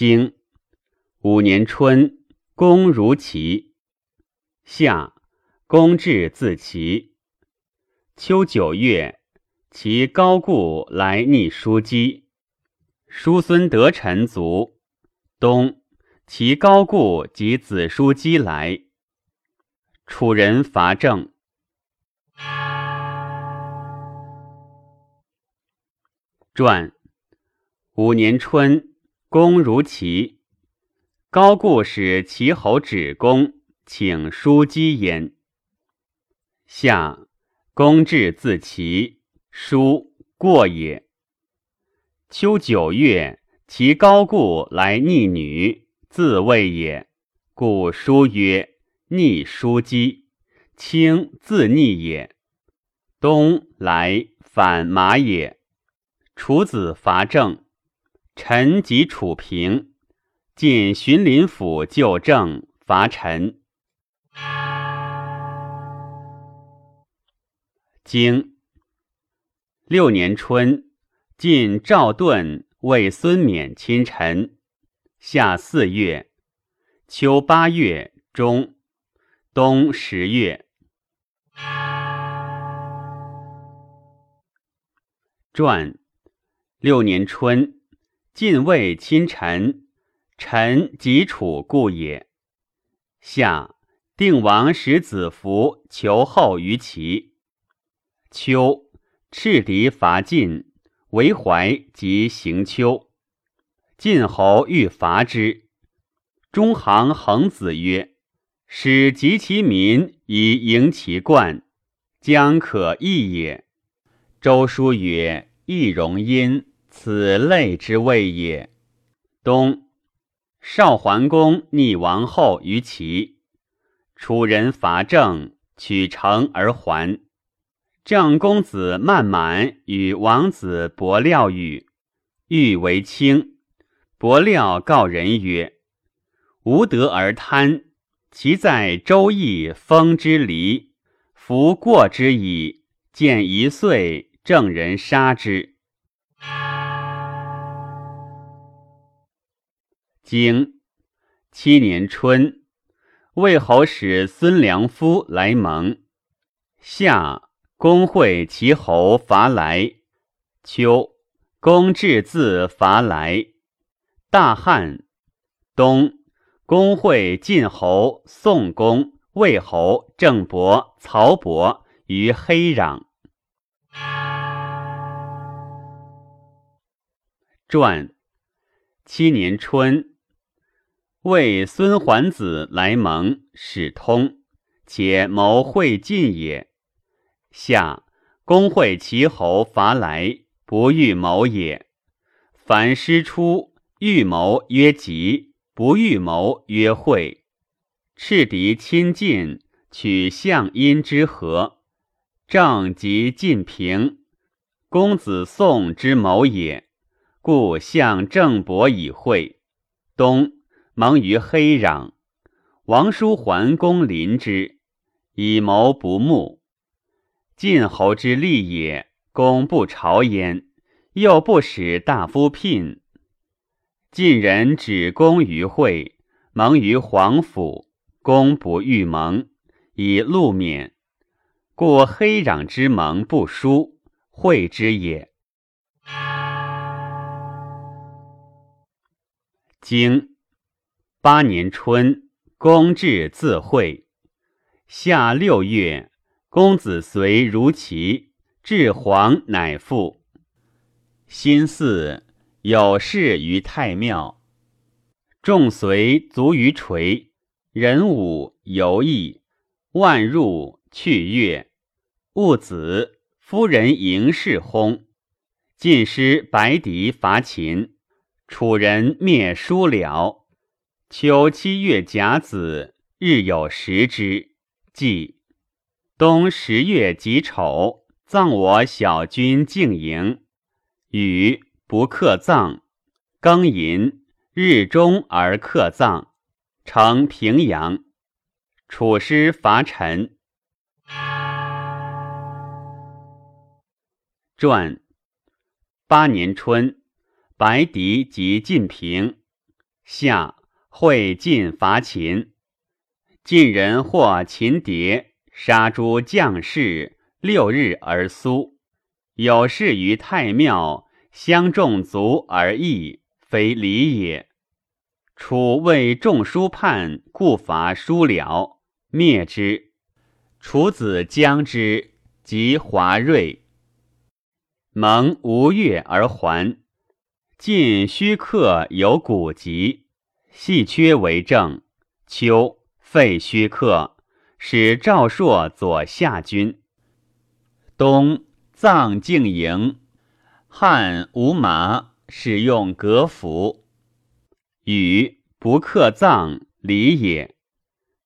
经五年春，公如齐。夏，公至自齐。秋九月，其高故来逆叔姬。叔孙得臣卒。冬，其高故及子叔姬来。楚人伐郑。传五年春，公如齐。高故使齐侯止公，请叔姬焉。夏，公至自齐，叔过也。秋九月，其高故来逆女，自谓也。故叔曰：“逆叔姬，卿自逆也。”冬来反马也。楚子伐郑，臣及楚平，进荀林府救政，伐陈。经六年春，晋赵盾为孙冕亲臣。夏四月，秋八月中，冬十月。传。六年春，晋魏亲陈，陈及楚故也。夏，定王使子服求后于齐。秋，赤狄伐晋，为怀及行丘。晋侯欲伐之，中行恒子曰：“使及其民以迎其冠，将可易也。”周书曰：“易容殷。”此类之谓也。冬，少桓公逆王后于齐，楚人伐郑，取城而还。郑公子曼满与王子伯廖语，欲为卿。伯廖告人曰：“无德而贪，其在周易封之离，夫过之矣。见一岁，郑人杀之。”经七年春，魏侯使孙良夫来蒙。夏，公会齐侯伐来。秋，公至自伐来。大旱。冬，公会晋侯、宋公、魏侯、郑伯、曹伯于黑壤。传七年春。为孙桓子来蒙，使通，且谋会晋也。夏，公会齐侯伐来，不欲谋也。凡师出，欲谋曰吉，不欲谋曰会。赤狄亲晋，取相阴之和，正及晋平。公子宋之谋也，故向郑伯以会。冬。蒙于黑壤，王叔桓公临之，以谋不睦。晋侯之利也，公不朝焉，又不使大夫聘。晋人止公于会，蒙于皇府，公不欲蒙，以禄免。故黑壤之盟不书，会之也。经。八年春，公至自会。夏六月，公子随如齐，至黄乃复。心巳，有事于太庙，众随卒于垂。人武游艺，万入去月。戊子，夫人迎事薨。晋师白狄伐秦，楚人灭叔辽。秋七月甲子，日有食之。即。冬十月己丑，葬我小君静营。禹不克葬，庚寅，日中而克葬，成平阳。楚师伐陈。传八年春，白狄及晋平。夏会晋伐秦，晋人获秦谍，杀诸将士，六日而苏。有事于太庙，相众足而议，非礼也。楚为众书叛，故伐叔僚，灭之。楚子将之，及华瑞。蒙吴越而还。晋虚客有古籍，细缺为政。秋废虚克，使赵朔左下军。冬葬敬营。汉无麻，使用革服。禹不克葬，礼也。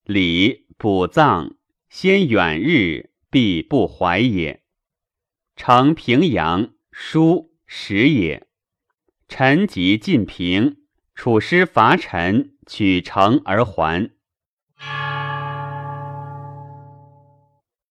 礼补葬，先远日，必不怀也。成平阳，书时也。臣即晋平，楚师伐陈，取城而还。